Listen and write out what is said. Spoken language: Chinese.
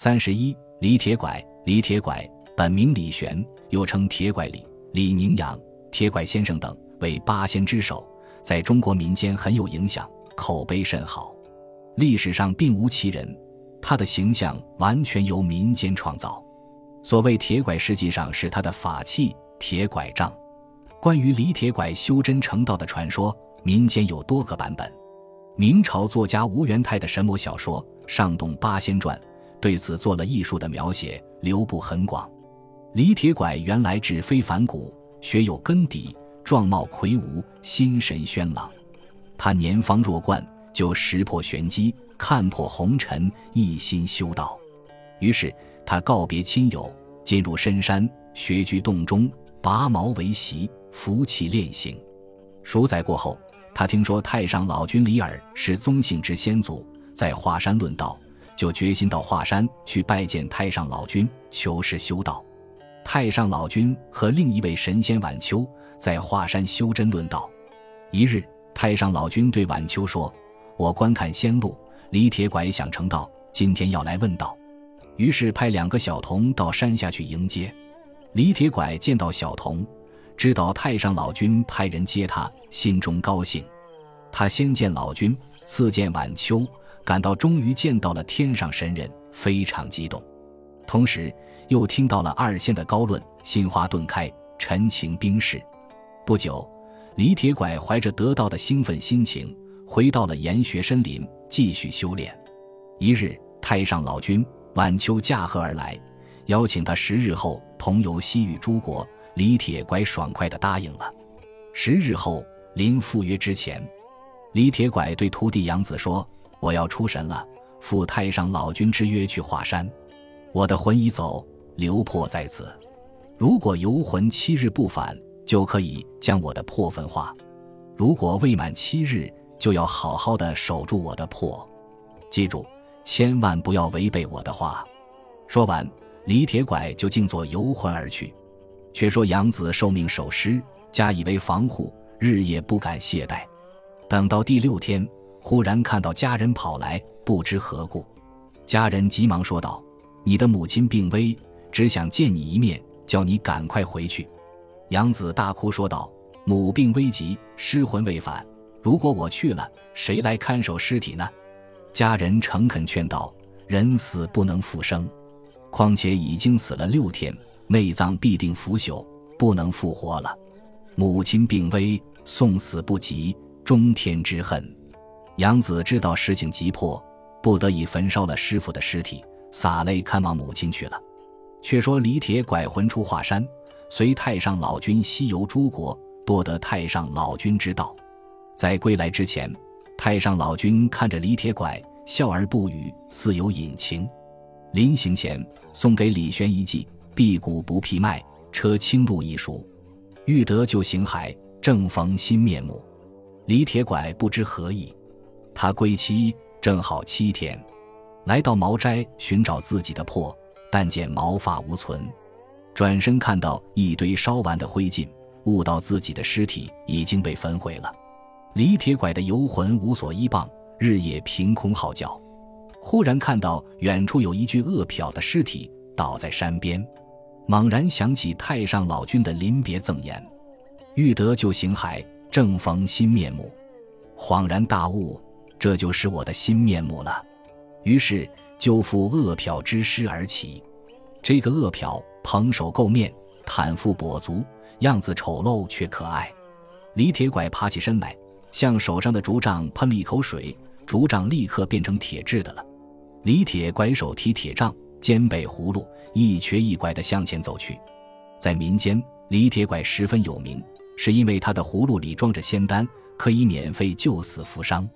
三十一，李铁拐。李铁拐本名李玄，又称铁拐李、李宁阳、铁拐先生等，为八仙之首，在中国民间很有影响，口碑甚好。历史上并无其人，他的形象完全由民间创造。所谓铁拐，实际上是他的法器铁拐杖。关于李铁拐修真成道的传说，民间有多个版本。明朝作家吴元泰的神魔小说《上洞八仙传》。对此做了艺术的描写，流布很广。李铁拐原来质非凡骨，学有根底，状貌魁梧，心神轩朗。他年方弱冠，就识破玄机，看破红尘，一心修道。于是他告别亲友，进入深山，学居洞中，拔毛为席，服气炼形。数载过后，他听说太上老君李耳是宗姓之先祖，在华山论道。就决心到华山去拜见太上老君，求师修道。太上老君和另一位神仙晚秋在华山修真论道。一日，太上老君对晚秋说：“我观看仙路，李铁拐想成道，今天要来问道。”于是派两个小童到山下去迎接。李铁拐见到小童，知道太上老君派人接他，心中高兴。他先见老君，次见晚秋。感到终于见到了天上神人，非常激动，同时又听到了二仙的高论，心花顿开，陈情冰释。不久，李铁拐怀着得道的兴奋心情，回到了研学森林，继续修炼。一日，太上老君晚秋驾鹤而来，邀请他十日后同游西域诸国。李铁拐爽快地答应了。十日后，临赴约之前，李铁拐对徒弟杨子说。我要出神了，赴太上老君之约去华山。我的魂已走，留魄在此。如果游魂七日不返，就可以将我的魄焚化；如果未满七日，就要好好的守住我的魄。记住，千万不要违背我的话。说完，李铁拐就静坐游魂而去。却说杨子受命守尸，加以为防护，日夜不敢懈怠。等到第六天。忽然看到家人跑来，不知何故，家人急忙说道：“你的母亲病危，只想见你一面，叫你赶快回去。”杨子大哭说道：“母病危急，尸魂未返，如果我去了，谁来看守尸体呢？”家人诚恳劝道：“人死不能复生，况且已经死了六天，内脏必定腐朽，不能复活了。母亲病危，送死不及，中天之恨。”杨子知道事情急迫，不得已焚烧了师傅的尸体，洒泪看望母亲去了。却说李铁拐魂出华山，随太上老君西游诸国，多得太上老君之道。在归来之前，太上老君看着李铁拐，笑而不语，似有隐情。临行前，送给李玄一计：辟谷不辟脉，车清路一熟，欲得救行海，正逢新面目。李铁拐不知何意。他归期正好七天，来到茅斋寻找自己的魄，但见毛发无存，转身看到一堆烧完的灰烬，悟到自己的尸体已经被焚毁了。李铁拐的游魂无所依傍，日夜凭空号叫。忽然看到远处有一具饿殍的尸体倒在山边，猛然想起太上老君的临别赠言：“欲得救行海，正逢新面目。”恍然大悟。这就是我的新面目了，于是就赴饿殍之师而起。这个饿殍蓬首垢面，袒腹跛足，样子丑陋却可爱。李铁拐爬起身来，向手上的竹杖喷了一口水，竹杖立刻变成铁制的了。李铁拐手提铁杖，肩背葫芦，一瘸一拐地向前走去。在民间，李铁拐十分有名，是因为他的葫芦里装着仙丹，可以免费救死扶伤。